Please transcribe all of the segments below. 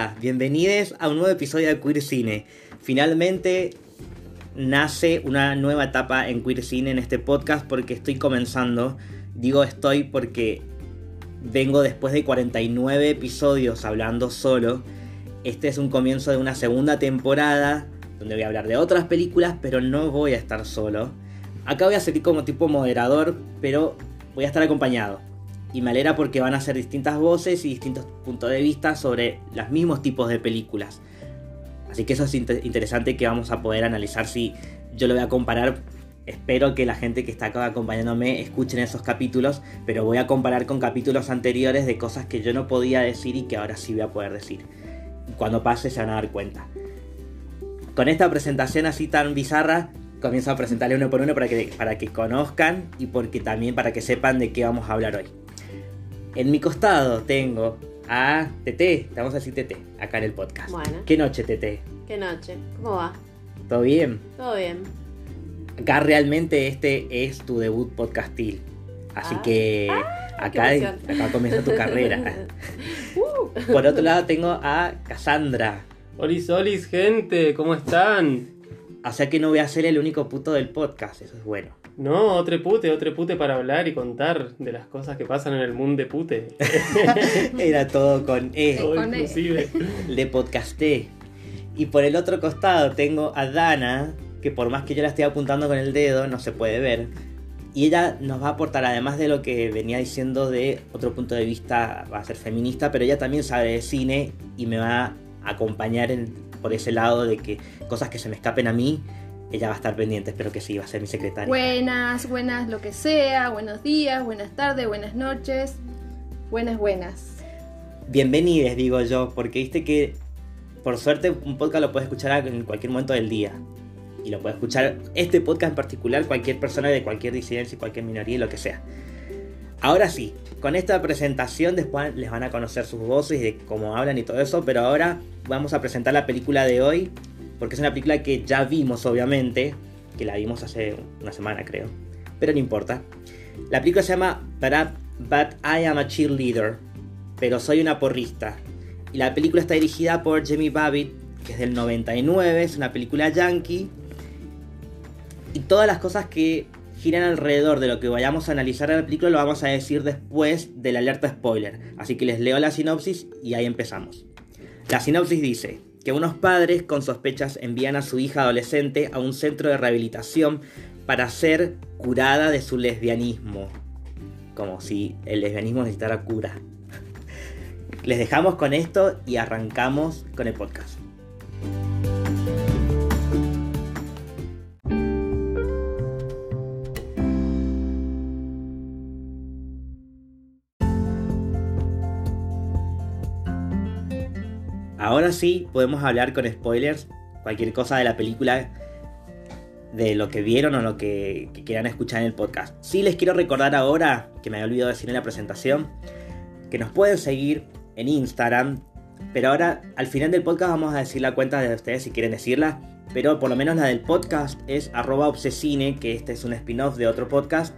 Bienvenidos a un nuevo episodio de Queer Cine. Finalmente nace una nueva etapa en Queer Cine en este podcast porque estoy comenzando. Digo estoy porque vengo después de 49 episodios hablando solo. Este es un comienzo de una segunda temporada donde voy a hablar de otras películas, pero no voy a estar solo. Acá voy a seguir como tipo moderador, pero voy a estar acompañado y me alegra porque van a ser distintas voces y distintos puntos de vista sobre los mismos tipos de películas. Así que eso es interesante que vamos a poder analizar si yo lo voy a comparar. Espero que la gente que está acá acompañándome escuchen esos capítulos, pero voy a comparar con capítulos anteriores de cosas que yo no podía decir y que ahora sí voy a poder decir. Cuando pase se van a dar cuenta. Con esta presentación así tan bizarra, comienzo a presentarle uno por uno para que, para que conozcan y porque también para que sepan de qué vamos a hablar hoy. En mi costado tengo a Tete, te vamos a decir Tete, acá en el podcast. Bueno. ¿Qué noche, Tete? ¿Qué noche? ¿Cómo va? ¿Todo bien? Todo bien. Acá realmente este es tu debut podcastil. Así Ah. que Ah, acá, acá comienza tu carrera. Uh. Por otro lado tengo a Cassandra. Olis, olis, gente, ¿cómo están? O sea que no voy a ser el único puto del podcast, eso es bueno. No, otro pute, otro pute para hablar y contar de las cosas que pasan en el mundo de pute. Era todo con E. Todo con E. inclusive. Le podcasté. Y por el otro costado tengo a Dana, que por más que yo la esté apuntando con el dedo, no se puede ver. Y ella nos va a aportar, además de lo que venía diciendo de otro punto de vista, va a ser feminista, pero ella también sabe de cine y me va a acompañar en- por ese lado de que cosas que se me escapen a mí, ella va a estar pendiente, espero que sí, va a ser mi secretaria. Buenas, buenas lo que sea, buenos días, buenas tardes, buenas noches, buenas, buenas. Bienvenides, digo yo, porque viste que por suerte un podcast lo puedes escuchar en cualquier momento del día. Y lo puede escuchar este podcast en particular cualquier persona de cualquier disidencia cualquier minoría lo que sea. Ahora sí, con esta presentación después les van a conocer sus voces y de cómo hablan y todo eso, pero ahora vamos a presentar la película de hoy, porque es una película que ya vimos obviamente, que la vimos hace una semana creo, pero no importa. La película se llama But, I- But I Am a Cheerleader, pero soy una porrista. Y la película está dirigida por Jamie Babbitt, que es del 99, es una película yankee. Y todas las cosas que giran alrededor de lo que vayamos a analizar en la película lo vamos a decir después de la alerta spoiler. Así que les leo la sinopsis y ahí empezamos. La sinopsis dice que unos padres con sospechas envían a su hija adolescente a un centro de rehabilitación para ser curada de su lesbianismo. Como si el lesbianismo necesitara cura. Les dejamos con esto y arrancamos con el podcast. Ahora sí podemos hablar con spoilers, cualquier cosa de la película, de lo que vieron o lo que, que quieran escuchar en el podcast. Sí les quiero recordar ahora, que me había olvidado decir en la presentación, que nos pueden seguir en Instagram, pero ahora al final del podcast vamos a decir la cuenta de ustedes si quieren decirla, pero por lo menos la del podcast es arroba obsesine, que este es un spin-off de otro podcast,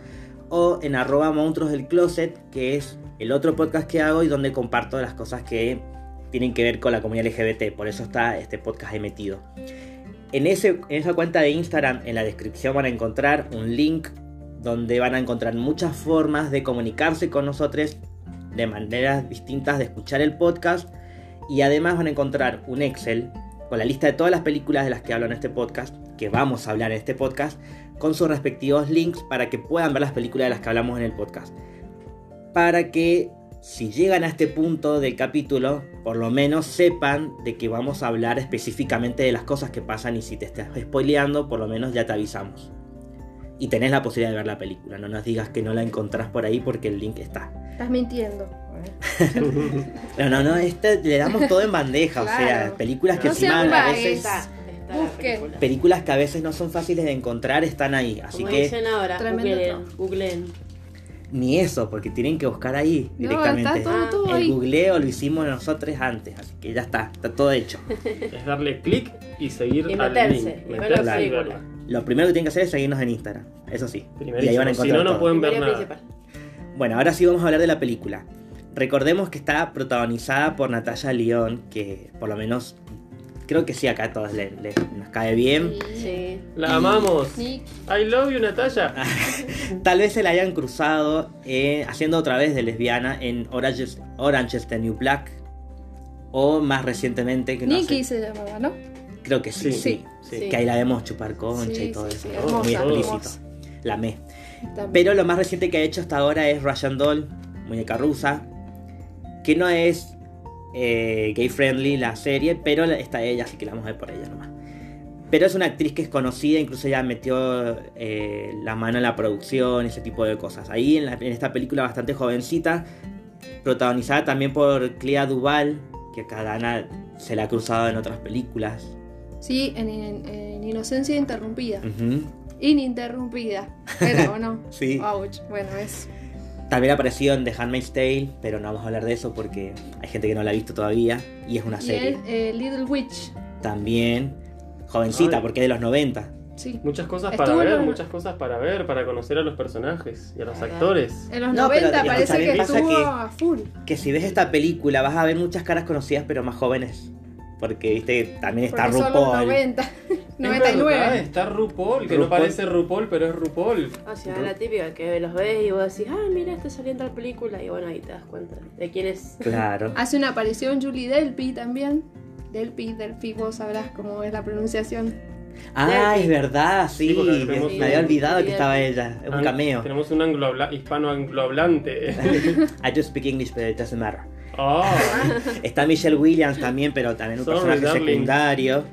o en arroba monstruos del closet, que es el otro podcast que hago y donde comparto las cosas que tienen que ver con la comunidad LGBT, por eso está este podcast ahí metido. En, ese, en esa cuenta de Instagram, en la descripción van a encontrar un link donde van a encontrar muchas formas de comunicarse con nosotros de maneras distintas de escuchar el podcast y además van a encontrar un Excel con la lista de todas las películas de las que hablo en este podcast, que vamos a hablar en este podcast, con sus respectivos links para que puedan ver las películas de las que hablamos en el podcast. Para que si llegan a este punto del capítulo, por lo menos sepan de que vamos a hablar específicamente de las cosas que pasan y si te estás spoileando, por lo menos ya te avisamos. Y tenés la posibilidad de ver la película, no nos digas que no la encontrás por ahí porque el link está. Estás mintiendo. No, no, no, este le damos todo en bandeja, o sea, películas que No encima a veces... Está, está película. Películas que a veces no son fáciles de encontrar están ahí, así Como que dicen ahora, Tremendo googleen, googleen. Ni eso, porque tienen que buscar ahí No, directamente. está todo, todo El ahí. googleo lo hicimos nosotros antes, así que ya está, está todo hecho. Es darle clic y seguir Y al meterse, link. y ver Meterse verla. Lo primero que tienen que hacer es seguirnos en Instagram, eso sí. Y ahí van a Si encontrar no, no todo. pueden ver nada. principal. Bueno, ahora sí vamos a hablar de la película. recordemos que está protagonizada por Natalia León, que por lo menos creo que sí, acá a todos nos cae bien. Sí. La Y- amamos. I love you, Natalia. Tal vez se la hayan cruzado eh, haciendo otra vez de lesbiana en Orange, Orange is the New Black. O más recientemente, que no Nikki se llamaba, ¿no? creo que sí, Sí. sí, Sí. Que ahí la vemos chupar concha Sí, y todo sí, eso. hermosa, Muy explícito. hermosa. La. También. Pero lo más reciente que ha hecho hasta ahora es Russian Doll, muñeca rusa, que no es eh, gay friendly la serie, pero está ella, así que la vamos a ver por ella nomás. Pero es una actriz que es conocida, incluso ya metió eh, la mano en la producción, ese tipo de cosas. Ahí en, la- en esta película bastante jovencita, protagonizada también por Clea Duval, que acá Dana se la ha cruzado en otras películas. Sí, en, en- en Inocencia Interrumpida. Ujú, Ininterrumpida. Era o no. Sí. Ouch. Bueno, es. También apareció en The Handmaid's Tale, pero no vamos a hablar de eso porque hay gente que no la ha visto todavía y es una Y serie. es eh, Little Witch. También jovencita Ay. porque es de los 90. Sí. Muchas cosas Estuvo para ver, los- muchas cosas para ver, para conocer a los personajes y a los actores. En los No, pero 90 escucha, parece ¿qué que estuvo que- a full. Que si ves esta película vas a ver muchas caras conocidas pero más jóvenes. Porque, viste, también está Porque son los RuPaul. 90. Es verdad, 99. está RuPaul, que RuPaul. no parece RuPaul, pero es RuPaul. O sea, la típica que los ves y vos decís, ah, mira, está saliendo la película. Y bueno, ahí te das cuenta de quién es. Claro. Hace una aparición Julie Delpy también. Delpy, Delpy, vos sabrás cómo es la pronunciación. Ah, Delphi. es verdad, sí. Me, había olvidado que estaba ella. Es un Ang- cameo. Tenemos un anglo hispano anglohablante. I just speak English, but it doesn't matter. Oh, Está Michelle Williams también, pero también un Sorry, personaje darling. secundario.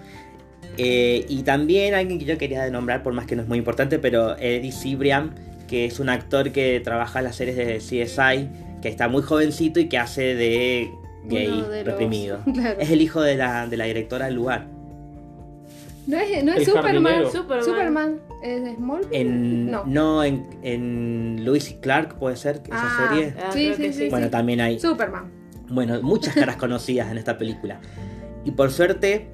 Eh, y también alguien que yo quería nombrar, por más que no es muy importante, pero Eddie Cibrian, que es un actor que trabaja en las series de CSI, que está muy jovencito y que hace de gay los- reprimido. Claro. Es el hijo de la, de la directora del lugar. No es, no es Superman. Superman. Superman. ¿Es de Smallville? En, No. no, en, en Lewis y Clark puede ser esa Ah, serie. Ah, Sí, sí, sí, Bueno, también hay. Superman. Bueno, muchas caras conocidas en esta película. Y por suerte,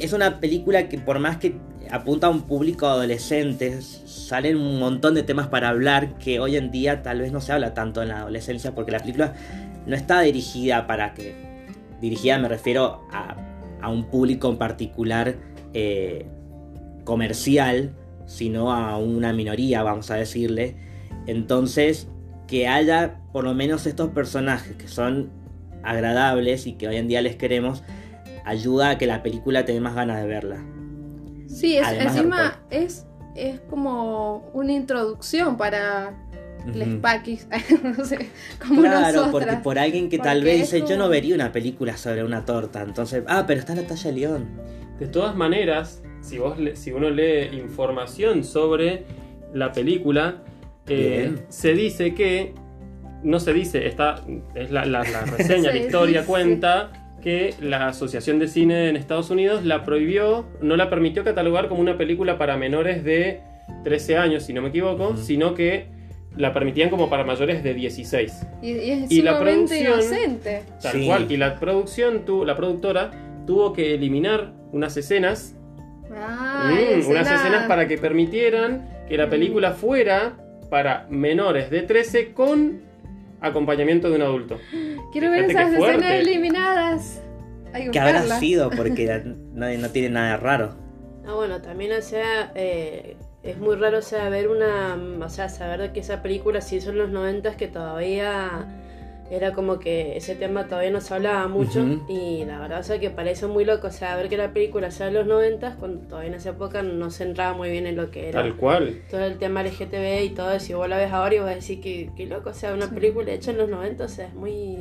es una película que por más que apunta a un público adolescente, salen un montón de temas para hablar que hoy en día tal vez no se habla tanto en la adolescencia porque la película no está dirigida para que... Dirigida me refiero a, a un público en particular eh, comercial, sino a una minoría, vamos a decirle. Entonces, que haya por lo menos estos personajes que son agradables y que hoy en día les queremos, ayuda a que la película te dé más ganas de verla. Sí, es, Además de encima es, es como una introducción para les Ujú. paquis, no sé, como Claro, nosotras. porque por alguien que tal vez dice, yo no vería una película sobre una torta, entonces, ah, pero está Natalia León. De todas maneras, si, vos le- si uno lee información sobre la película, eh, se dice que. No se dice, está, es la, la- la reseña, la Sí, historia sí. cuenta que la Asociación de Cine en Estados Unidos la prohibió, no la permitió catalogar como una película para menores de 13 años, si no me equivoco, sino que la permitían como para mayores de 16. Y, y es Y la producción- inocente. Tal Sí. cual. Y la producción, tu, la productora, tuvo que eliminar unas escenas Ah, Mm, unas escenas para que permitieran que la Mm. película fuera para menores de 13 con acompañamiento de un adulto. Quiero ver esas escenas eliminadas. Hay que ¿Qué habrá sido? Porque no, no tiene nada raro. Ah, bueno, también, o sea, eh, es muy raro, o sea, ver una, o sea, saber de que esa película se hizo en los 90 que todavía era como que ese tema todavía no se hablaba mucho y la verdad, o sea, que parece muy loco, o sea, ver que la película sea de los 90 cuando todavía en esa época no se entraba muy bien en lo que era Tal cual. todo el tema LGTB y todo eso, y vos la ves ahora y vas a decir que, que loco, o sea, una Sí. película hecha en los 90, o sea, es muy...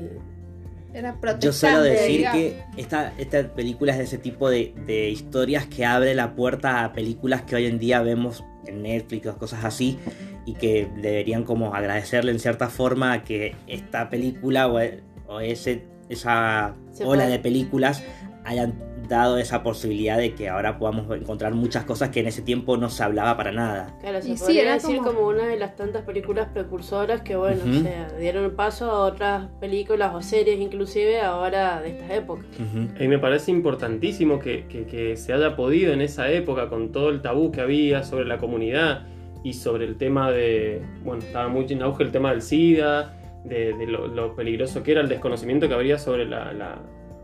Era Yo suelo decir digamos. que esta, esta película es de ese tipo de, de historias que abre la puerta a películas que hoy en día vemos en Netflix o cosas así y que deberían como agradecerle en cierta forma a que esta película o, o ese, esa ola de películas hayan dado esa posibilidad de que ahora podamos encontrar muchas cosas que en ese tiempo no se hablaba para nada. Claro, se Y sí, podría era decir como- como... una de las tantas películas precursoras que, bueno, o sea, dieron paso a otras películas o series inclusive ahora de estas épocas. Ujú. Y me parece importantísimo que, que- que se haya podido en esa época, con todo el tabú que había sobre la comunidad y sobre el tema de. Bueno, estaba muy en auge el tema del SIDA, de, de lo, lo peligroso que era, el desconocimiento que habría sobre la, la-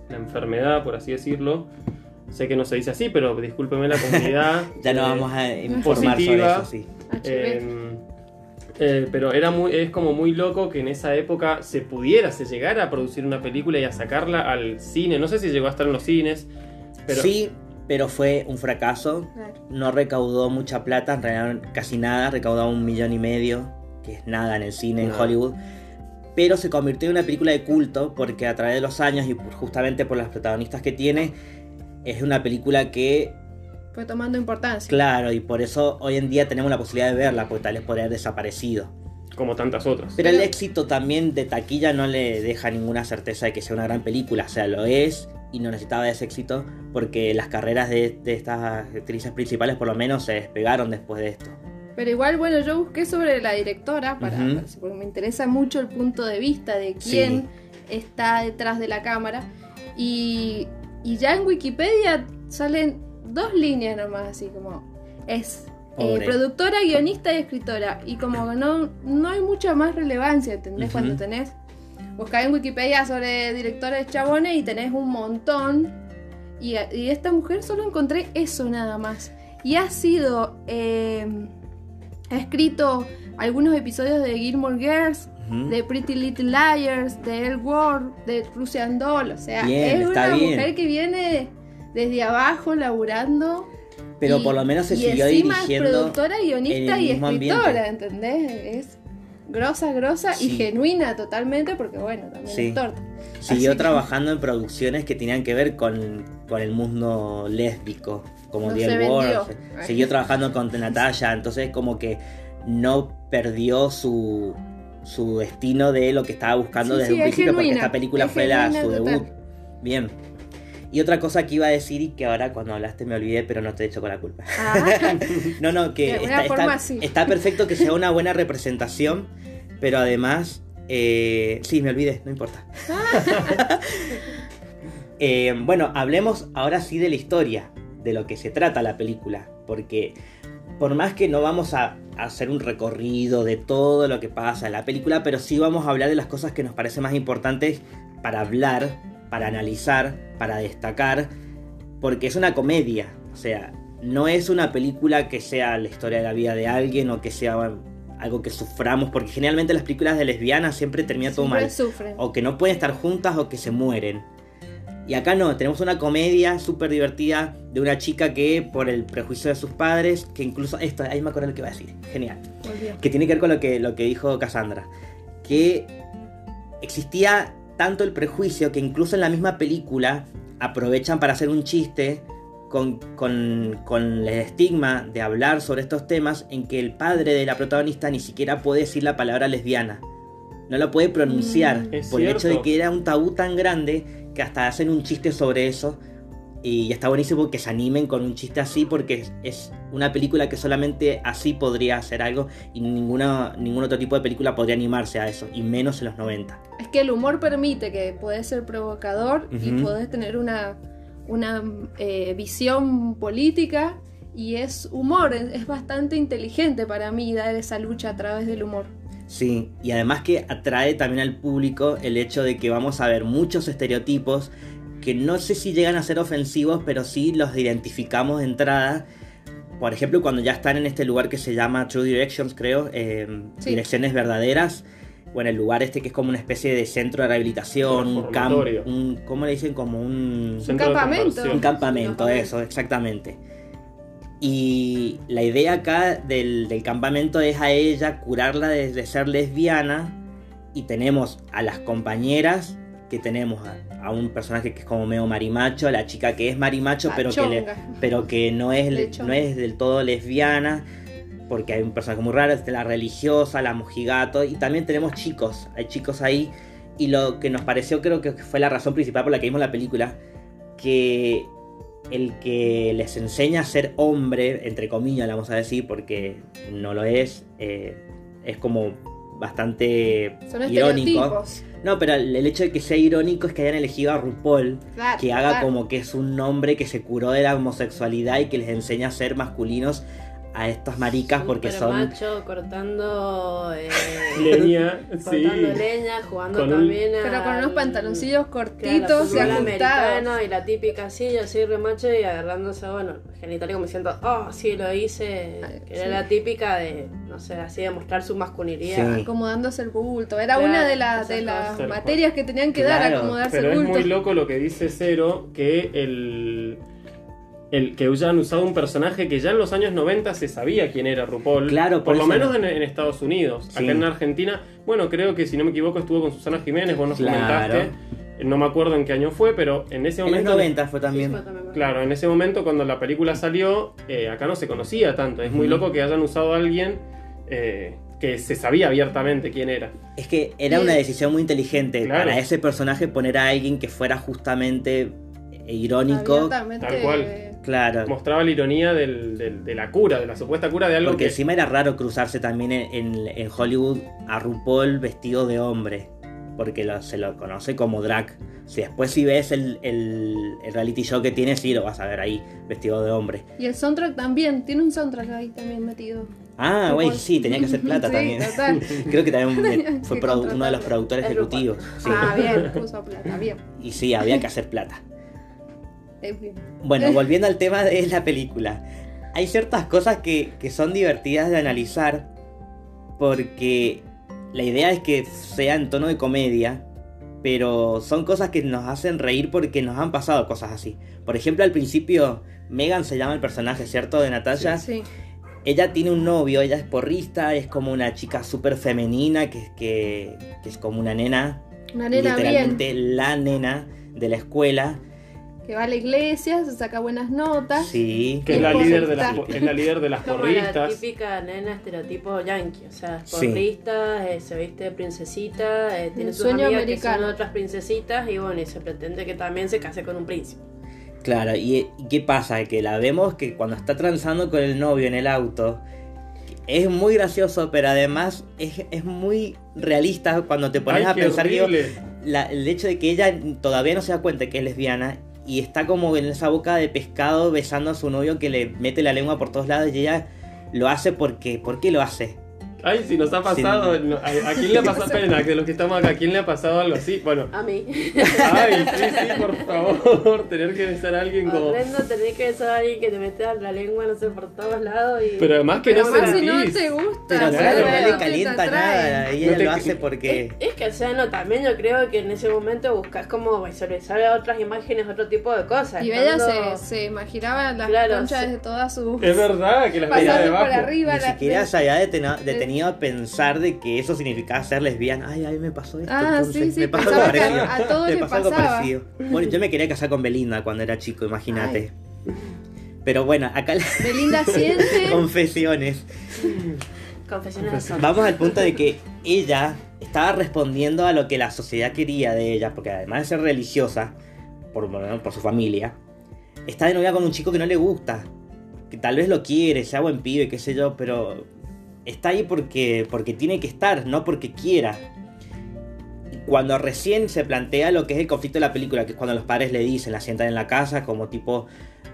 la enfermedad, por así decirlo. Sé que no se dice así, pero discúlpeme la comunidad. Ya no eh, vamos a informar sobre positiva. eso, sí. Eh, eh, pero era muy, es como muy loco que en esa época se pudiera, se llegara a producir una película y a sacarla al cine. No sé si llegó a estar en los cines, pero Sí, pero fue un fracaso. Claro. No recaudó mucha plata, en realidad casi nada, recaudó un millón y medio, que es nada en el cine en. Hollywood. Pero se convirtió en una película de culto porque a través de los años y justamente por las protagonistas que tiene, es una película que, Fue tomando importancia. claro, y por eso hoy en día tenemos la posibilidad de verla, porque tal vez podría haber desaparecido. Como tantas otras. Pero el éxito también de taquilla no le deja ninguna certeza de que sea una gran película. O sea, lo es y no necesitaba ese éxito porque las carreras de, de estas actrices principales por lo menos se despegaron después de esto. Pero igual, bueno, yo busqué sobre la directora para- porque me interesa mucho el punto de vista de quién está detrás de la cámara. Y, y ya en Wikipedia salen dos líneas nomás, así como es eh, productora, guionista y escritora. Y como no, no hay mucha más relevancia, ¿entendés? Cuando tenés, buscás en Wikipedia sobre directores chabones y tenés un montón. Y, y esta mujer solo encontré eso nada más. Y ha sido, eh, ha escrito algunos episodios de Gilmore Girls, de Pretty Little Liars, de El War, de Russian Doll. O sea, Bien, es una bien. mujer que viene desde abajo laburando. Pero y- por lo menos se siguió encima es dirigiendo. productora, guionista y escritora, ambiente. ¿entendés? Es grosa, grosa y genuina totalmente, porque bueno, también Sí. es torta. Siguió Así que- trabajando en producciones que tenían que ver con, con el mundo lésbico, como No The se. Siguió trabajando con Natalia, entonces como que no perdió su, su destino de lo que estaba buscando Sí, desde un principio, porque esta película fue la, su total. debut. Bien. Y otra cosa que iba a decir y que ahora cuando hablaste me olvidé, pero no te echo con la culpa. Ah, No, no, que está, perfecto que sea una buena representación, pero además, eh, sí, me olvidé, no importa. Eh, bueno, hablemos ahora sí de la historia, de lo que se trata la película, porque por más que no vamos a hacer un recorrido de todo lo que pasa en la película, pero sí vamos a hablar de las cosas que nos parecen más importantes para hablar, para analizar, para destacar, porque es una comedia, o sea, no es una película que sea la historia de la vida de alguien o que sea algo que suframos, porque generalmente las películas de lesbianas siempre terminan todo siempre mal. sufren. o que no pueden estar juntas o que se mueren. Y acá no, tenemos una comedia súper divertida de una chica que por el prejuicio de sus padres, que incluso esto, ahí me acuerdo lo que iba a decir, genial, que tiene que ver con lo que, lo que dijo Cassandra, que existía tanto el prejuicio que incluso en la misma película aprovechan para hacer un chiste con, con, con el estigma de hablar sobre estos temas en que el padre de la protagonista ni siquiera puede decir la palabra lesbiana. No la puede pronunciar Mm. Por el hecho de que era un tabú tan grande que hasta hacen un chiste sobre eso. Y está buenísimo que se animen con un chiste así porque es, es una película que solamente así podría hacer algo y ninguna, ningún otro tipo de película podría animarse a eso, y menos en los 90. Es que el humor permite que podés ser provocador y podés tener una, una eh, visión política y es humor, es bastante inteligente para mí dar esa lucha a través del humor. Sí, y además que atrae también al público el hecho de que vamos a ver muchos estereotipos que no sé si llegan a ser ofensivos, pero sí los identificamos de entrada. Por ejemplo, cuando ya están en este lugar que se llama True Directions, creo, eh, Sí. direcciones verdaderas, o en el lugar este que es como una especie de centro de rehabilitación, un campo, un, ¿cómo le dicen? Como un... Un campamento, Un campamento. eso, exactamente. Y la idea acá del, del campamento es a ella curarla de, de ser lesbiana. Y tenemos a las compañeras, que tenemos a, a un personaje que es como medio marimacho, la chica que es marimacho, pero que, le- pero que no es, no es del todo lesbiana. Porque hay un personaje muy raro, es la religiosa, la mojigato. Y también tenemos chicos, hay chicos ahí. Y lo que nos pareció, creo que fue la razón principal por la que vimos la película, que el que les enseña a ser hombre, entre comillas, le vamos a decir, porque no lo es, eh, es como bastante Son irónico. No, pero el el hecho de que sea irónico es que hayan elegido a RuPaul, Claro, que haga claro. como que es un hombre que se curó de la homosexualidad y que les enseña a ser masculinos a estas maricas porque son... macho cortando eh, Leña, sí. cortando leña, jugando Con un- también a. Pero con unos pantaloncillos cortitos y americano y la típica silla así remacho y agarrándose, bueno, genitalia como diciendo, oh, sí, lo hice. Ay, Que era sí. la típica de, no sé, así de mostrar su masculinidad. Sí. Acomodándose el bulto. Era Claro, una de, las de materias que tenían que dar, acomodarse Pero el es bulto. muy loco lo que dice Cero, que el, el que hayan usado un personaje que ya en los años 90 se sabía quién era RuPaul. Claro, por por, lo menos no. en, en Estados Unidos. Sí. Acá en Argentina, bueno, creo que si no me equivoco estuvo con Susana Jiménez, vos nos Claro. comentaste. No me acuerdo en qué año fue, pero en ese En los momento... 90 fue Sí, también. fue también. Claro, en ese momento cuando la película salió, eh, acá no se conocía tanto. Es muy loco que hayan usado a alguien eh, que se sabía abiertamente quién era. Es que era una decisión muy inteligente Claro. para ese personaje poner a alguien que fuera justamente eh, irónico. Tal cual. Claro. Mostraba la ironía del- del- de la cura, de la supuesta cura de algo Porque que... encima era raro cruzarse también en, en- en Hollywood a RuPaul vestido de hombre. Porque lo- se lo conoce como drag. Si después si ves el, el- el reality show que tiene, sí lo vas a ver ahí, vestido de hombre. Y el soundtrack también, tiene un soundtrack ahí también metido. Ah, güey, sí, tenía que hacer plata Sí, también. total. Creo que también fue uno de los productores Es ejecutivos. Sí. Ah, bien, puso plata, bien. Y sí, había que hacer plata. Bueno, volviendo al tema de la película. Hay ciertas cosas que, que son divertidas de analizar porque la idea es que sea en tono de comedia, pero son cosas que nos hacen reír porque nos han pasado cosas así. Por ejemplo, al principio, Megan se llama el personaje, ¿cierto? De Natalia. Sí. Ella tiene un novio, ella es porrista, es como una chica súper femenina, que, que, que es como una nena, Una nena bien, literalmente la nena de la escuela. Que va a la iglesia, se saca buenas notas. Sí. Que es la, líder de las, es la líder de las Como la típica nena estereotipo yankee, o sea, es Sí. porrista, eh, se viste de princesita, eh, tiene sus sueño amigas americano. que son otras princesitas y bueno, y se pretende que también se case con un príncipe. Claro, ¿y, y qué pasa? Que la vemos que cuando está transando con el novio en el auto, es muy gracioso, pero además es, es muy realista cuando te pones Ay, a pensar que la- el hecho de que ella todavía no se da cuenta que es lesbiana y está como en esa boca de pescado besando a su novio que le mete la lengua por todos lados y ella lo hace porque, ¿por qué lo hace? Ay, si nos ha pasado. no, ¿A, a quién le ha pasado? Esperen, de los que estamos acá, ¿a quién le ha pasado algo así? Bueno. A mí. Ay, sí, sí, por favor. Tener que besar a alguien como. Horrendo tener que besar a alguien que te mete la lengua, no sé, por todos lados y... Pero además que Pero no más si no sentís. te gusta. Pero claro, no le calienta nada, ella No te- lo hace porque... Es que, o sea, no, también yo creo que en ese momento buscas como visualizar otras imágenes, otro tipo de cosas. Y ella estando- se, se imaginaba las Claro, conchas de todas sus. Es verdad que las veía pasando por debajo. arriba. Ni la- siquiera de- se a pensar de que eso significaba ser lesbiana. Ay, ay, me pasó esto. Ah, entonces, sí, sí, me pasó algo parecido. a- a todos me pasó algo pasaba. parecido. Bueno, yo me quería casar con Belinda cuando era chico, imagínate. Pero bueno, acá las Belinda siente. confesiones. Confesiones. Vamos al punto de que ella estaba respondiendo a lo que la sociedad quería de ella, porque además de ser religiosa, por, bueno, por su familia, está de novia con un chico que no le gusta, que tal vez lo quiere, sea buen pibe, qué sé yo, pero está ahí porque, porque tiene que estar, no porque quiera. Cuando recién se plantea lo que es el conflicto de la película, que es cuando los padres le dicen, la sientan en la casa, como tipo,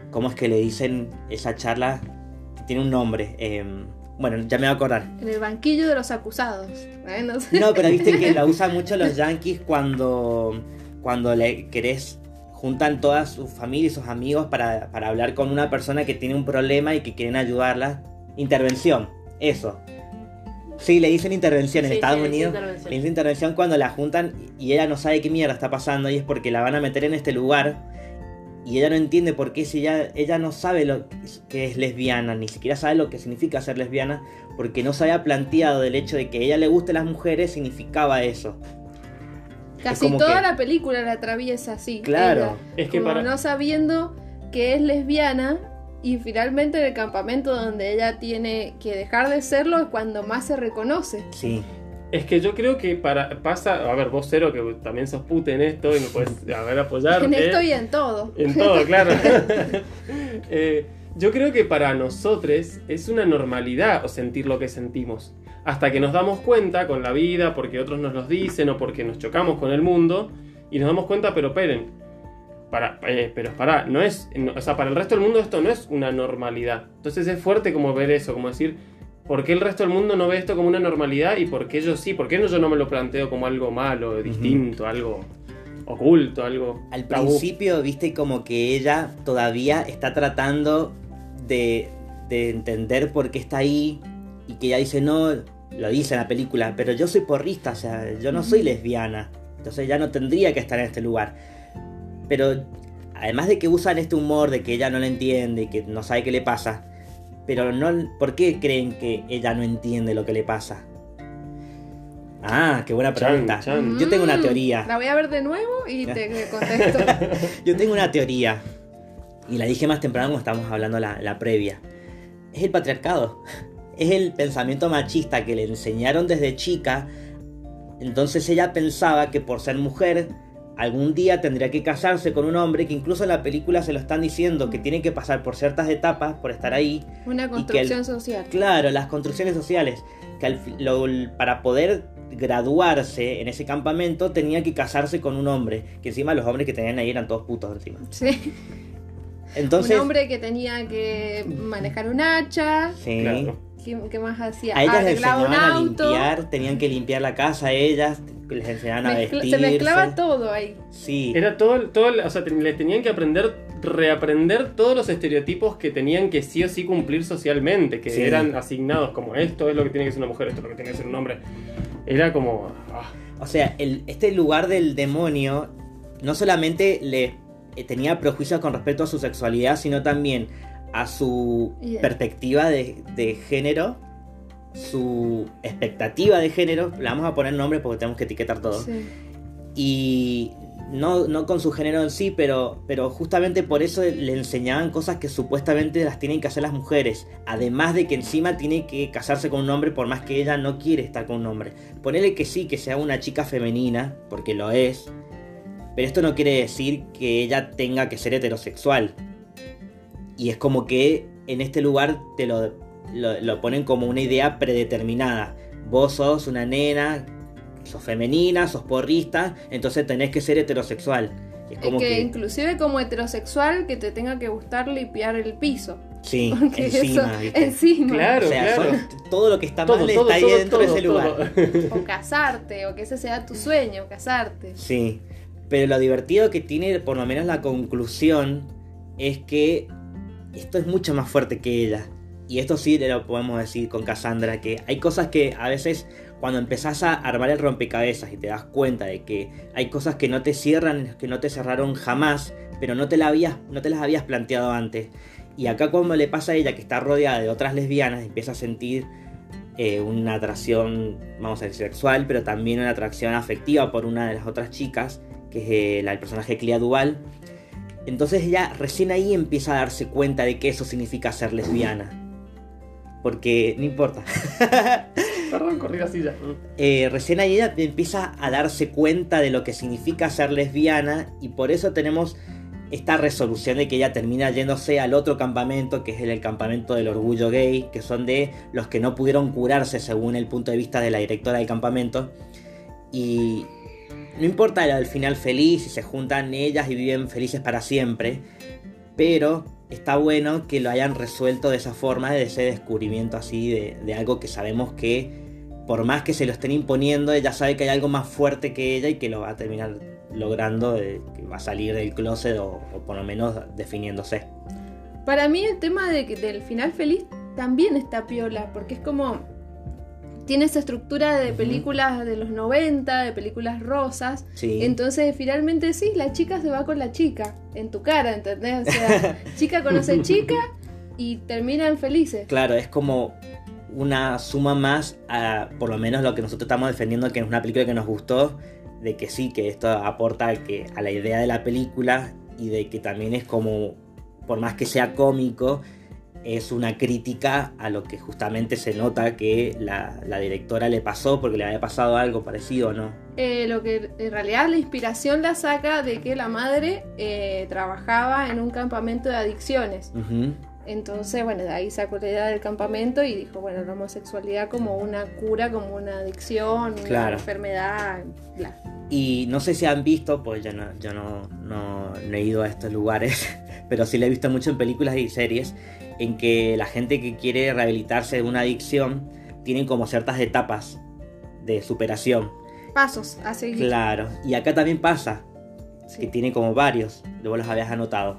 ¿cómo es que le dicen esa charla? Tiene un nombre. em, bueno, ya me voy a acordar. En el banquillo de los acusados. ¿eh? No sé. No, pero viste que la usan mucho los yankees cuando, cuando le querés, juntan toda su familia y sus amigos para, para hablar con una persona que tiene un problema y que quieren ayudarla. Intervención, eso. Sí, le dicen intervención en Sí, Estados sí, Unidos. intervención. Le dicen intervención cuando la juntan y ella no sabe qué mierda está pasando y es porque la van a meter en este lugar y ella no entiende por qué si ella, ella no sabe lo que es lesbiana, ni siquiera sabe lo que significa ser lesbiana, porque no se había planteado del hecho de que a ella le gusten las mujeres significaba eso. Casi toda que- la película la atraviesa así. Claro. ella, Es que como para. no sabiendo que es lesbiana. Y finalmente en el campamento donde ella tiene que dejar de serlo es cuando más se reconoce. Sí. Es que yo creo que para pasa, a ver, vos cero que también sos puta en esto y me puedes a ver apoyar. En eh, esto y en todo. En todo, claro. Eh, yo creo que para nosotros es una normalidad sentir lo que sentimos. Hasta que nos damos cuenta con la vida, porque otros nos los dicen o porque nos chocamos con el mundo, y nos damos cuenta, pero esperen, para, eh, pero para, no es, no- o sea, para el resto del mundo esto no es una normalidad. Entonces es fuerte como ver eso, como decir, ¿por qué el resto del mundo no ve esto como una normalidad y por qué yo sí? ¿Por qué no yo no me lo planteo como algo malo, distinto, algo oculto, algo Al tabú? principio, viste como que ella todavía está tratando de, de entender por qué está ahí y que ella dice, no, lo dice en la película, pero yo soy porrista, o sea, yo no soy lesbiana, entonces ya no tendría que estar en este lugar. Pero además de que usan este humor de que ella no lo entiende y que no sabe qué le pasa, pero no, ¿por qué creen que ella no entiende lo que le pasa? Ah, qué buena pregunta. chan. Yo tengo una Mm, teoría. La voy a ver de nuevo y te contesto. Yo tengo una teoría. Y la dije más temprano cuando estábamos hablando la, la previa. Es el patriarcado. Es el pensamiento machista que le enseñaron desde chica. Entonces ella pensaba que por ser mujer, algún día tendría que casarse con un hombre que incluso en la película se lo están diciendo que tiene que pasar por ciertas etapas por estar ahí. Una Y que construcción el- social. Claro, las construcciones sociales. Que al lo- para poder graduarse en ese campamento tenía que casarse con un hombre. Que encima los hombres que tenían ahí eran todos putos encima. Sí. Entonces, un hombre que tenía que manejar un hacha. sí. Claro. ¿Qué, qué más hacía? A ellas les enseñaban a limpiar, tenían que limpiar la casa a ellas, les enseñaban a vestirse. se mezclaba todo ahí. Sí, Era todo, todo o sea, te- le tenían que aprender, reaprender todos los estereotipos que tenían que sí o sí cumplir socialmente, que Sí. eran asignados como esto es lo que tiene que ser una mujer, esto es lo que tiene que ser un hombre. Era como... ah, o sea, el- este lugar del demonio no solamente le eh, tenía prejuicios con respecto a su sexualidad, sino también a su perspectiva de, de género, su expectativa de género, le vamos a poner nombre porque tenemos que etiquetar todo. Sí. y no, no con su género en sí, pero, pero justamente por eso le enseñaban cosas que supuestamente las tienen que hacer las mujeres. Además de que encima tiene que casarse con un hombre por más que ella no quiere estar con un hombre. Ponele que sí, que sea una chica femenina, porque lo es. Pero esto no quiere decir que ella tenga que ser heterosexual. Y es como que en este lugar te lo, lo, lo ponen como una idea predeterminada. Vos sos una nena sos femenina, sos porrista, entonces tenés que ser heterosexual. Es Es como que, que, inclusive como heterosexual que te tenga que gustar limpiar el piso. sí, Porque encima, eso, ¿viste? encima. Claro. O sea, son- todo lo que está todo, mal todo, está ahí todo, dentro de ese todo. lugar. O casarte, o que ese sea tu sueño, casarte. Sí, pero lo divertido que tiene, por lo menos la conclusión, es que esto es mucho más fuerte que ella. Y esto sí lo podemos decir con Cassandra, que hay cosas que a veces cuando empezás a armar el rompecabezas y te das cuenta de que hay cosas que no te cierran, que no te cerraron jamás, pero no te, la habías, no te las habías planteado antes. Y acá cuando le pasa a ella que está rodeada de otras lesbianas, empieza a sentir eh, una atracción, vamos a decir, sexual, pero también una atracción afectiva por una de las otras chicas, que es eh, el personaje Clea Duval. Entonces ella recién ahí empieza a darse cuenta de que eso significa ser lesbiana. Porque no importa. Perdón, corrí la silla. Eh, recién ahí ella empieza a darse cuenta de lo que significa ser lesbiana y por eso tenemos esta resolución de que ella termina yéndose al otro campamento, que es el, el campamento del orgullo gay, que son de los que no pudieron curarse según el punto de vista de la directora del campamento. Y no importa el final feliz, si se juntan ellas y viven felices para siempre, pero está bueno que lo hayan resuelto de esa forma, de ese descubrimiento así, de, algo que sabemos que por más que se lo estén imponiendo, ella sabe que hay algo más fuerte que ella y que lo va a terminar logrando, eh, que va a salir del closet o, por lo menos definiéndose. Para mí el tema del final feliz también está piola, porque es como... Tiene esa estructura de películas de los 90, de películas rosas. Sí. Entonces, finalmente sí, la chica se va con la chica, en tu cara, ¿entendés? O sea, chica conoce chica y terminan felices. Claro, es como una suma más a por lo menos lo que nosotros estamos defendiendo, que es una película que nos gustó, de que sí, que esto aporta que, a la idea de la película y de que también es como, por más que sea cómico, es una crítica a lo que justamente se nota que la, la directora le pasó porque le había pasado algo parecido, ¿no? Eh, lo que en realidad la inspiración la saca de que la madre eh, trabajaba en un campamento de adicciones. Entonces, bueno, de ahí sacó la idea del campamento y dijo, bueno, la homosexualidad como una cura, como una adicción, una Claro. enfermedad, bla. Y no sé si han visto, pues yo no, yo no, no, no he ido a estos lugares, pero sí lo he visto mucho en películas y series, en que la gente que quiere rehabilitarse de una adicción tienen como ciertas etapas de superación. Pasos a seguir. Claro, y acá también pasa, Sí. que tiene como varios, luego los habías anotado.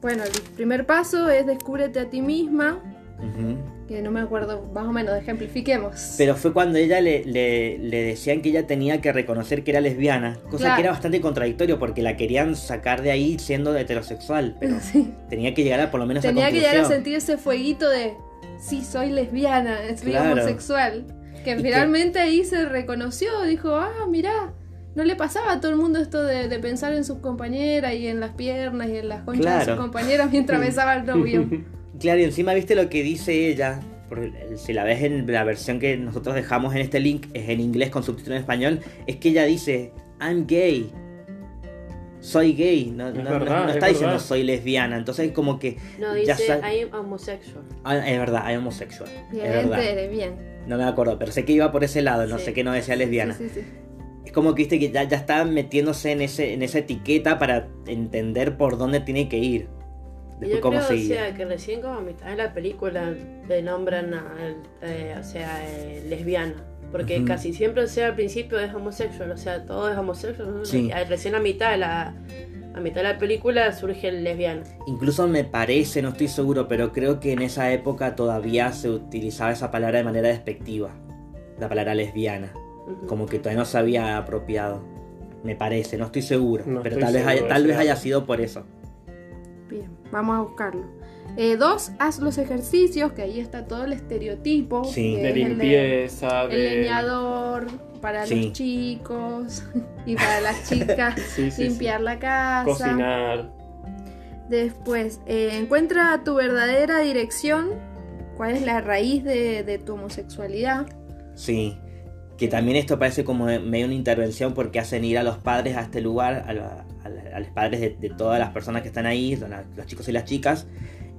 Bueno, el primer paso es descúbrete a ti misma, Ujú. Que no me acuerdo, más o menos, ejemplifiquemos. Pero fue cuando ella le, le- le decían que ella tenía que reconocer que era lesbiana, cosa Claro. que era bastante contradictorio porque la querían sacar de ahí siendo heterosexual, pero Sí. tenía que llegar a por lo menos Tenía a que llegar a sentir ese fueguito de, sí, soy lesbiana, soy Claro. homosexual. Que Y que- finalmente ahí se reconoció, dijo, ah, mirá, no le pasaba a todo el mundo esto de, de pensar en sus compañeras y en las piernas y en las conchas de sus compañeras mientras besaba al novio. Claro, y encima viste lo que dice ella, porque si la ves en la versión que nosotros dejamos en este link, es en inglés con subtítulo en español, es que ella dice, I'm gay. Soy gay, no, Es no- no- verdad, no es está diciendo verdad. soy lesbiana, entonces como que No, ya dice I'm homosexual. Ah, es verdad, hay homosexual. Bien, es verdad. Bien. No me acuerdo, pero sé que iba por ese lado, no Sí. sé que no decía lesbiana. Sí, sí, sí. Es como que viste que ya, ya está metiéndose en ese, en esa etiqueta para entender por dónde tiene que ir. Después Yo cómo creo, o sea, que recién como a mitad de la película le nombran a, eh, o sea, eh, lesbiana. Porque Ujú. casi siempre, o sea, al principio es homosexual, o sea, todo es homosexual. Sí. Y recién a mitad de la a mitad de la película surge el lesbiano. Incluso me parece, no estoy seguro, pero creo que en esa época todavía se utilizaba esa palabra de manera despectiva. La palabra lesbiana. Ujú. Como que todavía no se había apropiado. Me parece, no estoy seguro. No pero estoy tal vez, seguro haya, tal vez haya sido por eso. Bien, vamos a buscarlo. Eh, dos, haz los ejercicios, que ahí está todo el estereotipo. Sí. De el limpieza, El de. leñador para Sí. los chicos y para las chicas Sí, sí, sí. limpiar la casa. Cocinar. Después, eh, encuentra tu verdadera dirección. ¿Cuál es la raíz de, de tu homosexualidad? Sí. Que también esto parece como medio una intervención porque hacen ir a los padres a este lugar, a, la- a a los padres de, de todas las personas que están ahí, la- los chicos y las chicas,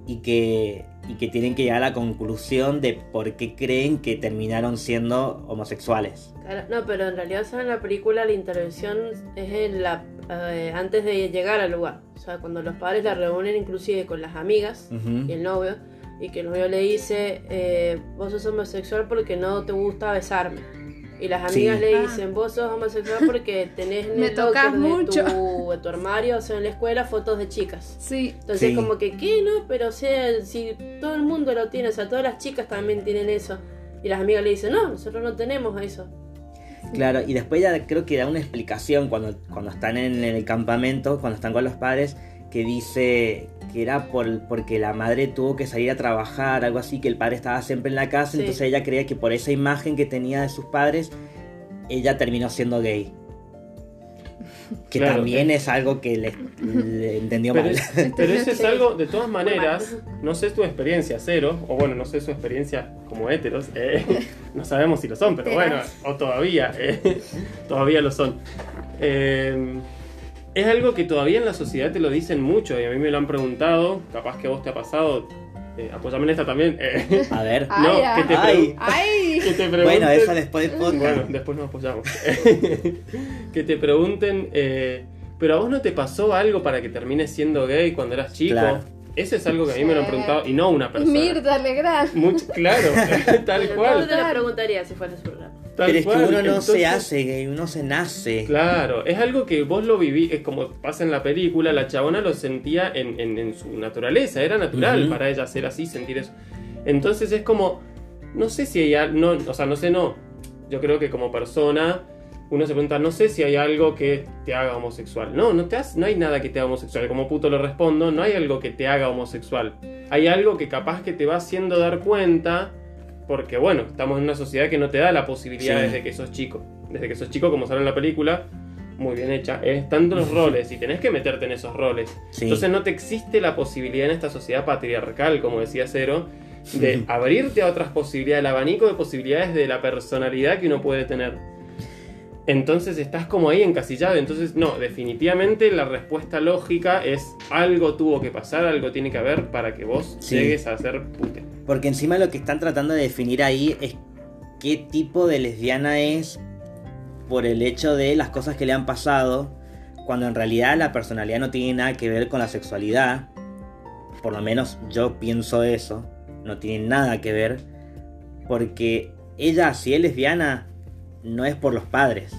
y que, y que tienen que llegar a la conclusión de por qué creen que terminaron siendo homosexuales. Claro, no, pero en realidad en la película la intervención es en la eh, antes de llegar al lugar. O sea, cuando los padres la reúnen inclusive con las amigas Ujú. y el novio, y que el novio le dice, eh, vos sos homosexual porque no te gusta besarme. Y las Sí. amigas le Ah. dicen, vos sos homosexual porque tenés en Me el tocas locker de tu, de tu armario, o sea, en la escuela, fotos de chicas. Sí, Entonces Sí. como que, ¿qué? No, pero o sea, si todo el mundo lo tiene, o sea, todas las chicas también tienen eso. Y las amigas le dicen, no, nosotros no tenemos eso. Claro, y después ya creo que da una explicación cuando, cuando están en el campamento, cuando están con los padres, que dice que era por, porque la madre tuvo que salir a trabajar, algo así, que el padre estaba siempre en la casa, Sí. entonces ella creía que por esa imagen que tenía de sus padres, ella terminó siendo gay. Que Claro, también eh. es algo que le, le entendió Pero, mal. es- pero eso es algo, de todas maneras, no sé tu experiencia cero, o bueno, no sé su experiencia como héteros, eh, no sabemos si lo son, pero bueno, o todavía, eh, todavía lo son. Eh, es algo que todavía en la sociedad te lo dicen mucho y a mí me lo han preguntado, capaz que a vos te ha pasado, eh, apoyame en esta también, eh, A ver. Ay, no, ay. que te, Ay. pregun- ¡Ay! que te pregunten... Bueno, eso después del podcast. Bueno, después nos apoyamos. que te pregunten, eh, pero a vos no te pasó algo para que termines siendo gay cuando eras chico. Claro. Eso es algo que a mí me lo han preguntado y no una persona. Mirta Legrand. Mucho- claro, tal Pero cual. todo te lo preguntaría si fuera su programa. Tal Pero es que uno no Entonces, se hace gay, uno se nace. Claro, es algo que vos lo viví, es como pasa en la película, la chabona lo sentía en, en- en su naturaleza, era natural para ella ser así, sentir eso. Entonces es como, no sé si al- no, o sea, no sé, no. Yo creo que como persona, uno se pregunta, no sé si hay algo que te haga homosexual. No, no, te has- no hay nada que te haga homosexual. Como puto lo respondo, no hay algo que te haga homosexual. Hay algo que capaz que te va haciendo dar cuenta, porque bueno, estamos en una sociedad que no te da la posibilidad Sí. desde que sos chico. Desde que sos chico, como sale en la película, muy bien hecha, es tanto los roles y tenés que meterte en esos roles. Sí. Entonces no te existe la posibilidad en esta sociedad patriarcal, como decía Cero, de abrirte a otras posibilidades, el abanico de posibilidades de la personalidad que uno puede tener. Entonces estás como ahí encasillado. Entonces, no, definitivamente la respuesta lógica es algo tuvo que pasar, algo tiene que haber para que vos Sí. llegues a ser pute. Porque encima lo que están tratando de definir ahí es qué tipo de lesbiana es por el hecho de las cosas que le han pasado, cuando en realidad la personalidad no tiene nada que ver con la sexualidad. Por lo menos yo pienso eso, no tiene nada que ver, porque ella, si es lesbiana, no es por los padres.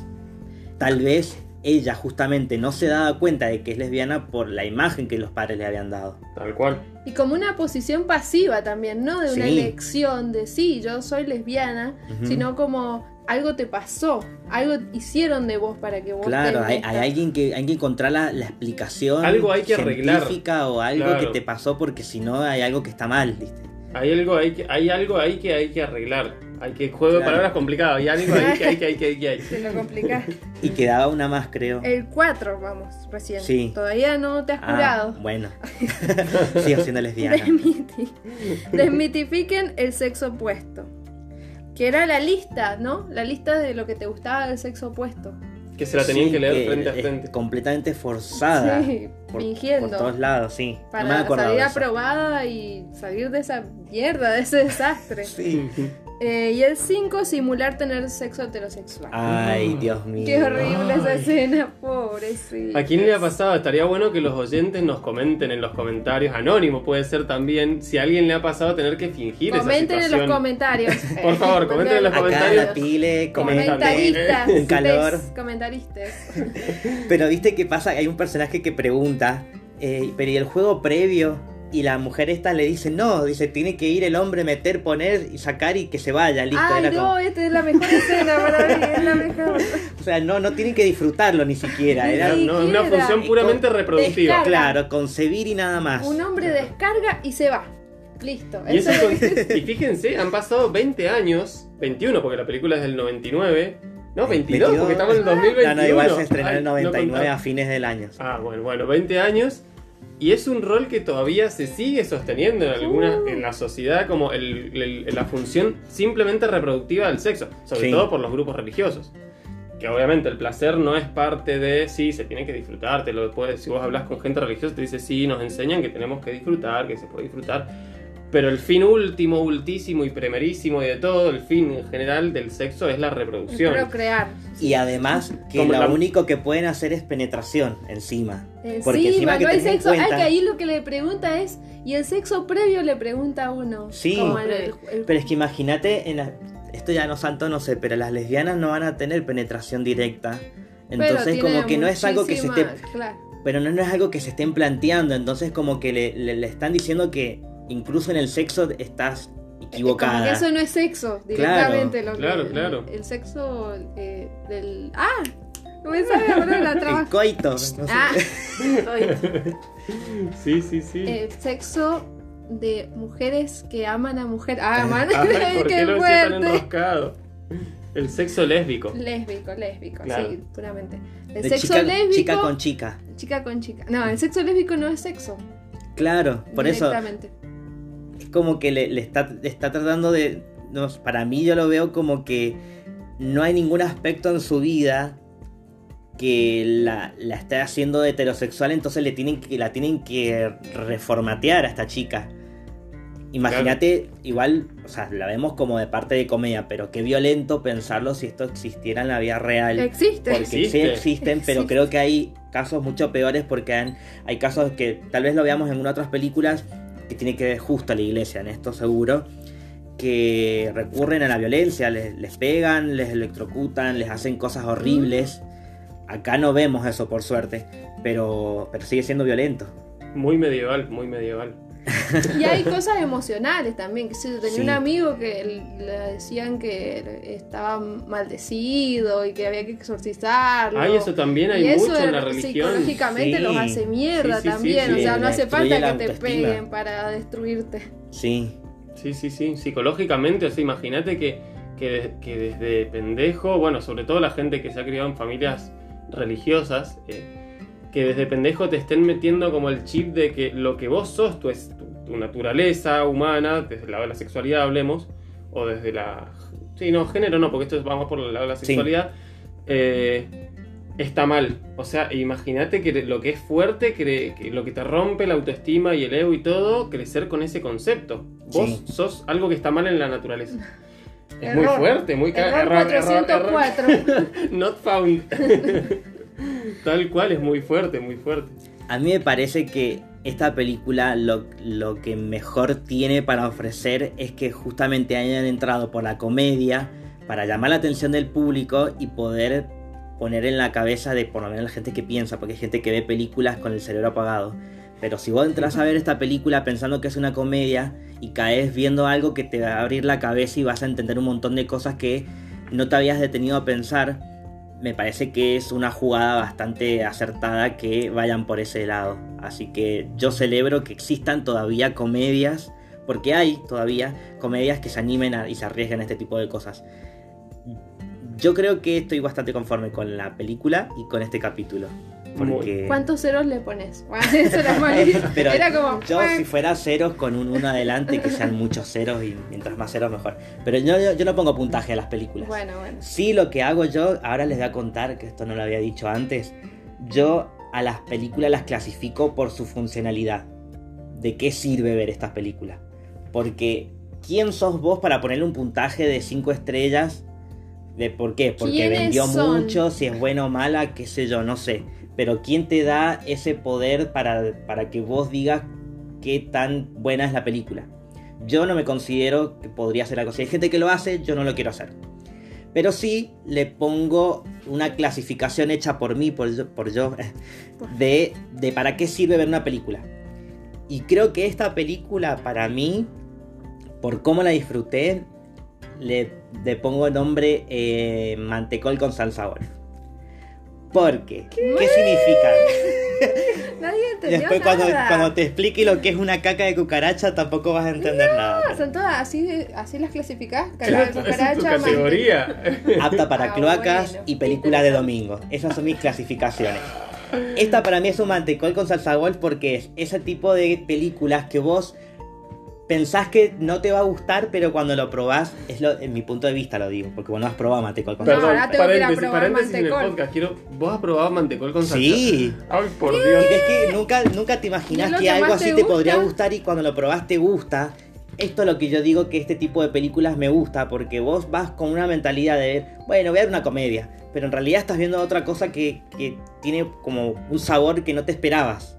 Tal vez ella justamente no se daba cuenta de que es lesbiana por la imagen que los padres le habían dado. Tal cual. Y como una posición pasiva también, ¿no? De una Sí. elección de sí, yo soy lesbiana, sino como algo te pasó, algo hicieron de vos para que vos Claro, te hay, hay alguien que hay que encontrar la, la explicación Algo hay que arreglar. científica o algo Claro. que te pasó porque si no hay algo que está mal, ¿viste? Hay algo que, hay algo ahí que hay que arreglar. Hay que juego de palabras complicado. Hay algo ahí que hay que hay que hay que hay. Se lo complicás. Y quedaba una más, creo. El 4, vamos, recién. Sí. Todavía no te has Ah, curado. bueno. Sigo siendo lesbiana. Desmiti- Desmitifiquen el sexo opuesto. Que era la lista, ¿no? La lista de lo que te gustaba del sexo opuesto. Que se la tenían Sí, que leer que frente a es frente. Completamente forzada. Sí, por, fingiendo. por todos lados, sí. no me Para salir aprobada y salir de esa mierda, de ese desastre. Sí. Eh, y el 5, simular tener sexo heterosexual. Ay, Dios mío. Qué horrible esa escena, pobrecita. ¿A quién le ha pasado? Estaría bueno que los oyentes nos comenten en los comentarios. Anónimo puede ser también. Si a alguien le ha pasado tener que fingir Comenten esa en los situación. comentarios. Por favor, comenten en los Acá comentarios. la pile. Comentaristas. Un calor. Comentaristas. Pero viste qué pasa, hay un personaje que pregunta, eh, pero ¿y el juego previo? Y la mujer esta le dice, no, dice, tiene que ir el hombre, meter, poner y sacar y que se vaya, listo. Ay, Era no, como- esta es la mejor escena para mí, es la mejor. o sea, no, no tienen que disfrutarlo ni siquiera. Era, Ni no, una función puramente reproductiva. Descarga. claro, concebir y nada más. Un hombre descarga y se va. Listo. Y, Eso con- y fíjense, han pasado 20 años, 21 porque la película es del 99. No, 22, porque estamos en el 2021. No, no, igual se estrenó en el no 99 contaba. a fines del año. Ah, bueno, bueno, 20 años. Y es un rol que todavía se sigue sosteniendo en alguna, Uh. en la sociedad como el- el- la función simplemente reproductiva del sexo, sobre Sí. todo por los grupos religiosos. Que obviamente el placer no es parte de, sí, se tiene que disfrutar, te lo puedes, si vos hablas con gente religiosa te dice, sí, nos enseñan que tenemos que disfrutar, que se puede disfrutar. Pero el fin último, ultísimo y primerísimo y de todo, el fin en general del sexo es la reproducción. Procrear. Y además que Como lo la- único que pueden hacer es penetración encima. Encima, Porque encima que no hay tenés en sexo. Ah, cuenta- que ahí lo que le pregunta es. Y el sexo previo le pregunta a uno. Sí. Como el- el- el- Pero es que imagínate, en la- esto ya no santo, no sé, pero las lesbianas no van a tener penetración directa. Entonces como que no es algo que se esté... Claro. Pero no, no es algo que se estén planteando, entonces como que le, le- le están diciendo que incluso en el sexo estás Como equivocada. que eso no es sexo, directamente. lo que- Claro, claro. El, sexo eh, del. ¡Ah! No me sale ahora la El traba. coito. no sé. Ah, Sí, sí, sí. el sexo de mujeres que aman a mujeres. Ah, man. Ay, ¿por qué qué lo tan fuerte. enroscado? El sexo lésbico. Lésbico, lésbico, Claro. sí, puramente. El De sexo chica, lésbico. chica con chica. chica con chica. No, el sexo lésbico no es sexo. Claro, por eso directamente. es como que le, le está, le está tratando de... no, para mí yo lo veo como que no hay ningún aspecto en su vida que la, la esté haciendo de heterosexual, entonces le tienen que, la tienen que reformatear a esta chica. Imagínate, igual, o sea, la vemos como de parte de comedia, pero qué violento pensarlo si esto existiera en la vida real. Existe. Porque sí Existe. existen, pero Existe. creo que hay casos mucho peores porque han- hay casos que tal vez lo veamos en otras películas que tiene que ver justo a la iglesia, en esto seguro, que recurren a la violencia, les, les pegan, les electrocutan, les hacen cosas horribles. Acá no vemos eso por suerte, pero, pero sigue siendo violento. Muy medieval, muy medieval. Y hay cosas emocionales también. Que tenía Sí. un amigo que le decían que estaba maldecido y que había que exorcizarlo. Ay, eso también hay y eso mucho en la er- religión. psicológicamente Sí. los hace mierda Sí, también. o sea, no hace falta la que te peguen para destruirte. Sí, Sí, sí, sí, psicológicamente, o sea, imagínate que, que, que desde pendejo, bueno, sobre todo la gente que se ha criado en familias religiosas, eh, que desde pendejo te estén metiendo como el chip de que lo que vos sos, tu, es, tu, tu naturaleza humana, desde el lado de la sexualidad hablemos, o desde la... Sí, no, género no, porque esto es- vamos por el lado de la Sí. sexualidad, eh, está mal. O sea, imagínate que lo que es fuerte, que, que lo que te rompe la autoestima y el ego y todo, crecer con ese concepto. Vos Sí. sos algo que está mal en la naturaleza. Es muy fuerte, muy Error error, error, 404. error. Not found. Tal cual, es muy fuerte, muy fuerte. A mí me parece que esta película lo, que mejor tiene para ofrecer es que justamente hayan entrado por la comedia para llamar la atención del público y poder poner en la cabeza de por lo menos la gente que piensa, porque hay gente que ve películas con el cerebro apagado. Pero si vos entras a ver esta película pensando que es una comedia y caes viendo algo que te va a abrir la cabeza y vas a entender un montón de cosas que no te habías detenido a pensar, me parece que es una jugada bastante acertada que vayan por ese lado. Así que yo celebro que existan todavía comedias, porque hay todavía comedias que se animen y se arriesgan a este tipo de cosas. Yo creo que estoy bastante conforme con la película y con este capítulo. Porque ¿Cuántos ceros le pones? Bueno, eso era mal. Pero Era como. yo si fuera ceros con un 1 adelante, que sean muchos ceros y mientras más ceros mejor. Pero yo, yo, yo no pongo puntaje a las películas. Bueno, bueno. Sí, lo que hago yo, ahora les voy a contar, que esto no lo había dicho antes, yo a las películas las clasifico por su funcionalidad. ¿De qué sirve ver estas películas? Porque, ¿quién sos vos para ponerle un puntaje de 5 estrellas? ¿De por qué? Porque ¿Quiénes vendió son? mucho, si es buena o mala, qué sé yo, no sé. Pero ¿quién te da ese poder para, para que vos digas qué tan buena es la película? Yo no me considero que podría ser algo así. Hay gente que lo hace, yo no lo quiero hacer. Pero sí le pongo una clasificación hecha por mí, por yo, por yo de, de para qué sirve ver una película. Y creo que esta película, para mí, por cómo la disfruté, le, le pongo el nombre eh, Mantecol con salsa Golf. Porque, ¿qué, significa? Nadie entendió Después cuando, nada. cuando te explique lo que es una caca de cucaracha, tampoco vas a entender nada. Ah, son todas así, así las clasificás. Caca de es tu cucaracha, categoría. apta para Ah, cloacas bueno. y película de domingo. Esas son mis clasificaciones. Esta para mí es un mantecol con salsa golf porque es ese tipo de películas que vos pensás que no te va a gustar, pero cuando lo probás, es lo, en mi punto de vista lo digo, porque vos no has probado mantecol con No, salsa Perdón, paréntesis, paréntesis en el podcast. Quiero, ¿Vos has probado mantecol con salsa? Sí. Ay, por Y Dios. es que nunca, nunca te ¿Y imaginas es lo que que algo así te te podría gusta? gustar y cuando lo probás te gusta. Esto es lo que yo digo que este tipo de películas me gusta, porque vos vas con una mentalidad de ver, bueno, voy a ver una comedia, pero en realidad estás viendo otra cosa que, que tiene como un sabor que no te esperabas.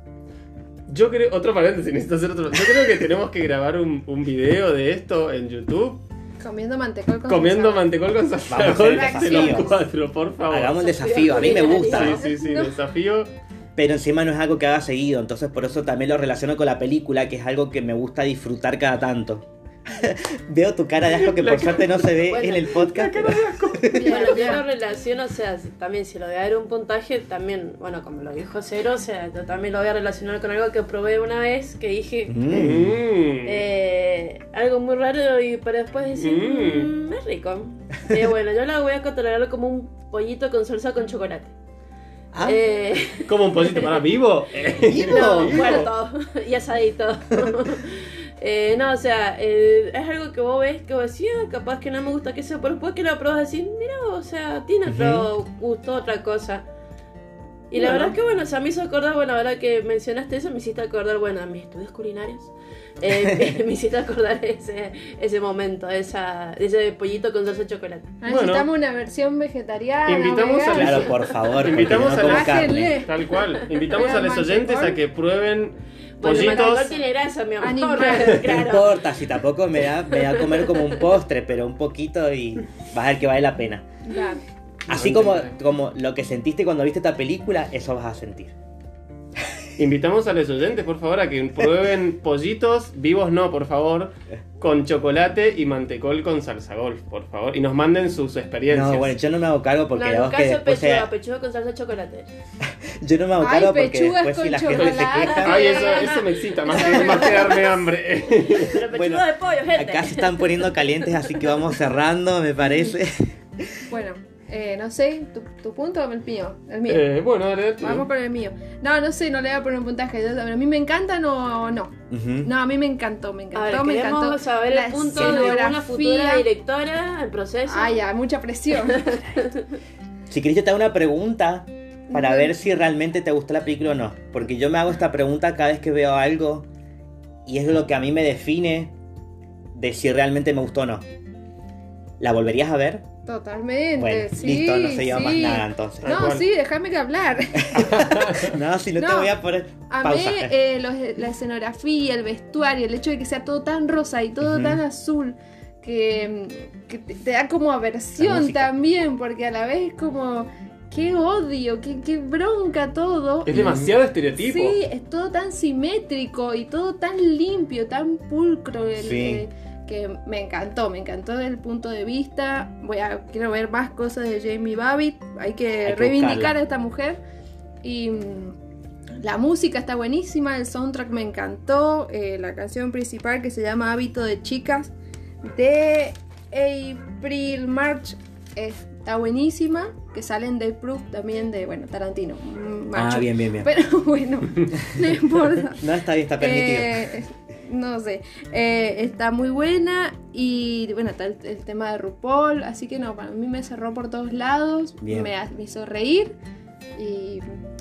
Yo creo, otro paréntesis, necesito hacer otro. Yo creo que tenemos que grabar un, un video de esto en YouTube. Comiendo mantecol con Comiendo salsa. mantecol con salsa Vamos a hacer golf el de los desafío. cuatro, por favor. Hagamos el desafío, a mí me gusta, Sí, sí, sí, No. desafío. pero encima no es algo que haga seguido, entonces por eso también lo relaciono con la película, que es algo que me gusta disfrutar cada tanto. Veo tu cara de asco que La por suerte no se ve Bueno, en el podcast. La cara de asco. Bueno, yo lo relaciono, o sea, también si lo voy a dar un puntaje, también, bueno, como lo dijo Cero, o sea, yo también lo voy a relacionar con algo que probé una vez, que dije Mm. Mm. eh, algo muy raro y para después decir, Mm. "Mm, es rico. Eh, bueno, yo lo voy a catalogar como un pollito con salsa con chocolate. Ah, Eh, ¿Como un pollito para vivo? vivo, no, vivo. muerto y asadito. Eh, no, o sea, eh, es algo que vos ves que vos decís, "Ah, capaz que no me gusta que sea, pero después que lo probas decís, mira, o sea, tiene otro gusto, otra cosa. Y la Bueno. verdad es que bueno, o sea, me hizo acordar, bueno, ahora que mencionaste eso, me hiciste acordar, bueno, a mis estudios culinarios. Eh, me hiciste acordar ese, ese momento, esa, ese pollito con salsa de chocolate. Necesitamos una versión vegetariana. Invitamos a. Claro, por favor, Invitamos no a la-. Bájenle. Tal cual. Invitamos a los oyentes a que prueben Bueno, pollitos. mantecol tiene grasa, mi amor. Animal. No importa, si tampoco me da, me da a comer como un postre, pero un poquito y vas a ver que vale la pena. Claro. Así como, como lo que sentiste cuando viste esta película, eso vas a sentir. Invitamos a los oyentes, por favor, a que prueben pollitos, vivos no, por favor, con chocolate y mantecol con salsa golf, por favor. Y nos manden sus experiencias. No, bueno, yo no me hago cargo porque no, la voz que después pechuga, sea- pechuga con salsa de chocolate. Yo no me cargo porque después si con la gente se queja. Ay, eso, eso me excita, más que, más que darme hambre. Pero pechuga Bueno, de pollo, gente. Acá se están poniendo calientes, así que vamos cerrando, me parece. Bueno, eh, no sé, ¿tu, tu punto o el mío? El mío. Eh, bueno, dale, dale. Vamos por el mío. No, no sé, no le voy a poner un puntaje. Yo- A mí me encanta o no. Ujú. No, a mí me encantó, me encantó, Ahora, me encantó. saber el punto de una futura directora, el proceso. Ay, ya, mucha presión. Si querés, yo te hago una pregunta para ver si realmente te gustó la película o no. Porque yo me hago esta pregunta cada vez que veo algo y es lo que a mí me define de si realmente me gustó o no. ¿La volverías a ver? Totalmente, Bueno, sí. listo, no se lleva más nada entonces. No, sí, déjame que hablar. no, si no, te voy a poner Amé pausa. eh, los- la escenografía, el vestuario, el hecho de que sea todo tan rosa y todo tan azul, que, que te, da como aversión también, porque a la vez es como, qué odio, qué, qué bronca todo. Es Y- demasiado estereotipo. Sí, es todo tan simétrico y todo tan limpio, tan pulcro. el- Sí. eh, que me encantó, me encantó desde el punto de vista. Voy a, quiero ver más cosas de Jamie Babbitt. Hay que Hay que reivindicar buscarla. a esta mujer. Y mm, la música está buenísima, el soundtrack me encantó. eh, la canción principal que se llama Hábito de Chicas de April March está buenísima. Que sale en Day Proof también de, bueno, Tarantino. mm, Ah, bien, bien, bien. Pero bueno, no importa. No, está bien, está permitido. Eh, no sé, eh, está muy buena y bueno, está el, el tema de RuPaul, así que no, para mí me cerró por todos lados, Bien. me, hizo reír y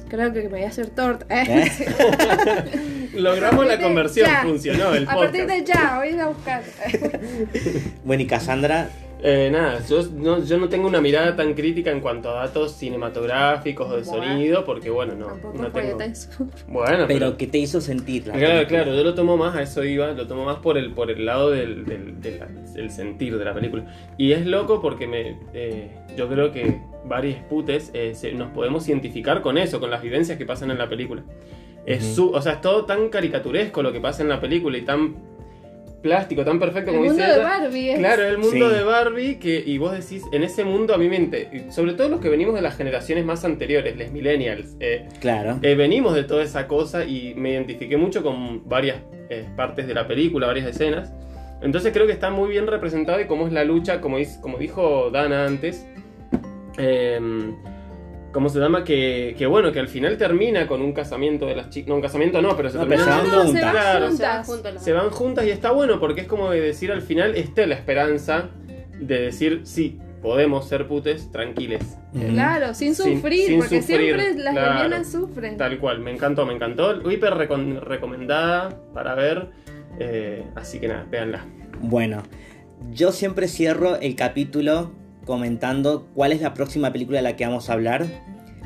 creo que me voy a hacer torta. ¿Eh? Logramos la Ya. conversión, funcionó el a partir podcast. de ya, voy a ir a buscar. Bueno, y Cassandra, Eh, nada, yo no, yo no tengo una mirada tan crítica en cuanto a datos cinematográficos o de Bueno. sonido, porque bueno, no, Tampoco no tengo. eso. Bueno, pero ¿qué te hizo sentir? la Claro, película? claro, yo lo tomo más, a eso iba, lo tomo más por el, por el lado del, del- de la- del sentir de la película. Y es loco porque me, eh, yo creo que varios putes eh, se- nos podemos identificar con eso, con las vivencias que pasan en la película. Es su, o sea, es todo tan caricaturesco lo que pasa en la película y tan plástico, tan perfecto El como mundo dice de ella. Barbie es. Claro, el mundo Sí. de Barbie que y vos decís, en ese mundo a mi mente, sobre todo los que venimos de las generaciones más anteriores, les millennials, eh, Claro. eh, venimos de toda esa cosa y me identifiqué mucho con varias eh, partes de la película, varias escenas. Entonces creo que está muy bien representado y cómo es la lucha, como, como dijo Dana antes. em, ¿Cómo se llama? Que, que bueno, que al final termina con un casamiento de las chicas. No, un casamiento no, pero se No, termina. pero No, se no, van juntas. van Claro, Se van juntas. Se van juntas y está bueno porque es como de decir al final, esté la esperanza de decir, sí, podemos ser putes tranquiles. Claro, sin sufrir, sin porque sufrir, siempre las claro. lesbianas sufren. Tal cual, me encantó, me encantó. Hiper recomendada para ver. eh, así que nada, véanla. Bueno, yo siempre cierro el capítulo comentando cuál es la próxima película de la que vamos a hablar.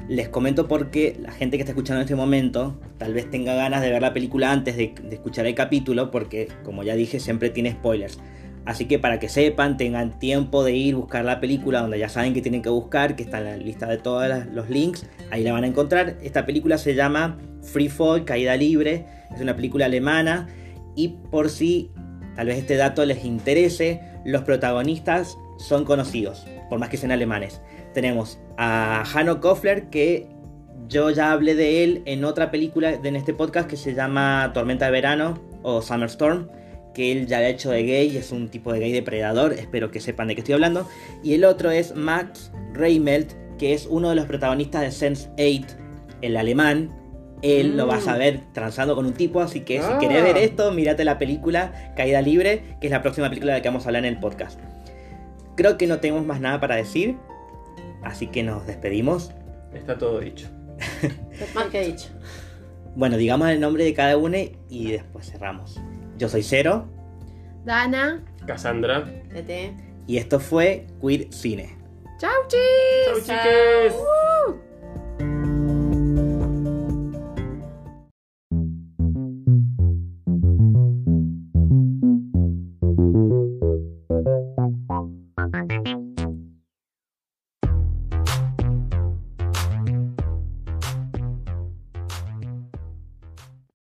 Les comento porque la gente que está escuchando en este momento tal vez tenga ganas de ver la película antes de, escuchar el capítulo porque, como ya dije, siempre tiene spoilers. Así que para que sepan, tengan tiempo de ir buscar la película donde ya saben que tienen que buscar, que está en la lista de todos los links, ahí la van a encontrar. Esta película se llama Free Fall, Caída Libre, es una película alemana y por si tal vez este dato les interese, los protagonistas son conocidos, por más que sean alemanes. Tenemos a Hanno Kofler, que yo ya hablé de él en otra película de- en este podcast que se llama Tormenta de Verano o Summer Storm, que él ya ha hecho de gay, es un tipo de gay depredador, espero que sepan de qué estoy hablando. Y el otro es Max Reimelt, que es uno de los protagonistas de Sense 8, el alemán. Él lo vas a Mm. ver transando con un tipo, así que Ah. si querés ver esto, mírate la película Caída Libre, que es la próxima película de la que vamos a hablar en el podcast. Creo que no tenemos más nada para decir, así que nos despedimos. Está todo dicho. Más que dicho. Bueno, digamos el nombre de cada uno y después cerramos. Yo soy Cero Dana, Cassandra. Tete. y esto fue Queer Cine. chau chis. Chau, chiques.